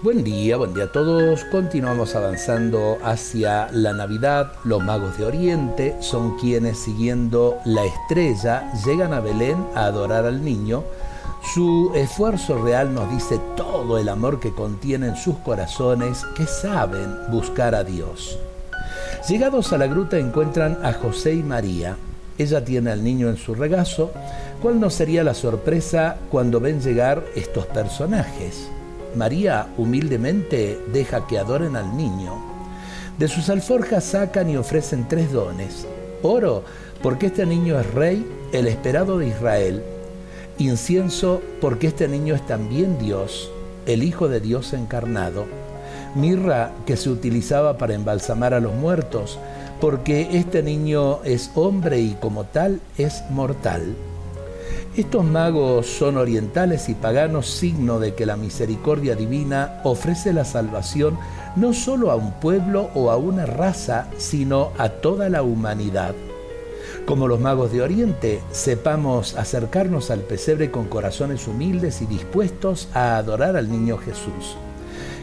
Buen día, buen día a todos. Continuamos avanzando hacia la Navidad. Los magos de Oriente son quienes, siguiendo la estrella, llegan a Belén a adorar al niño. Su esfuerzo real nos dice todo el amor que contienen sus corazones que saben buscar a Dios. Llegados a la gruta encuentran a José y María. Ella tiene al niño en su regazo. ¿Cuál no sería la sorpresa cuando ven llegar estos personajes? María humildemente deja que adoren al niño. De sus alforjas sacan y ofrecen tres dones. Oro, porque este niño es rey, el esperado de Israel. Incienso, porque este niño es también Dios, el Hijo de Dios encarnado. Mirra, que se utilizaba para embalsamar a los muertos, porque este niño es hombre y como tal es mortal. Estos magos son orientales y paganos, signo de que la misericordia divina ofrece la salvación no solo a un pueblo o a una raza, sino a toda la humanidad. Como los magos de Oriente, sepamos acercarnos al pesebre con corazones humildes y dispuestos a adorar al niño Jesús.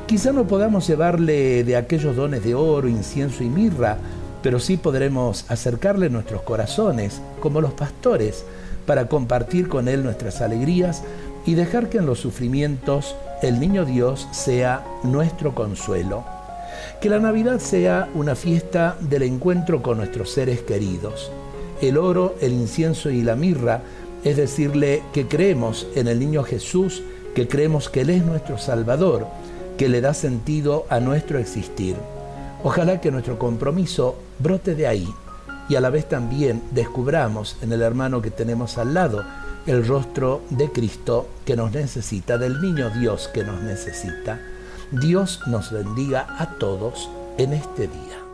Quizá no podamos llevarle de aquellos dones de oro, incienso y mirra, pero sí podremos acercarle nuestros corazones, como los pastores, para compartir con Él nuestras alegrías y dejar que en los sufrimientos el niño Dios sea nuestro consuelo. Que la Navidad sea una fiesta del encuentro con nuestros seres queridos. El oro, el incienso y la mirra es decirle que creemos en el niño Jesús, que creemos que Él es nuestro Salvador, que le da sentido a nuestro existir. Ojalá que nuestro compromiso brote de ahí y a la vez también descubramos en el hermano que tenemos al lado el rostro de Cristo que nos necesita, del niño Dios que nos necesita. Dios nos bendiga a todos en este día.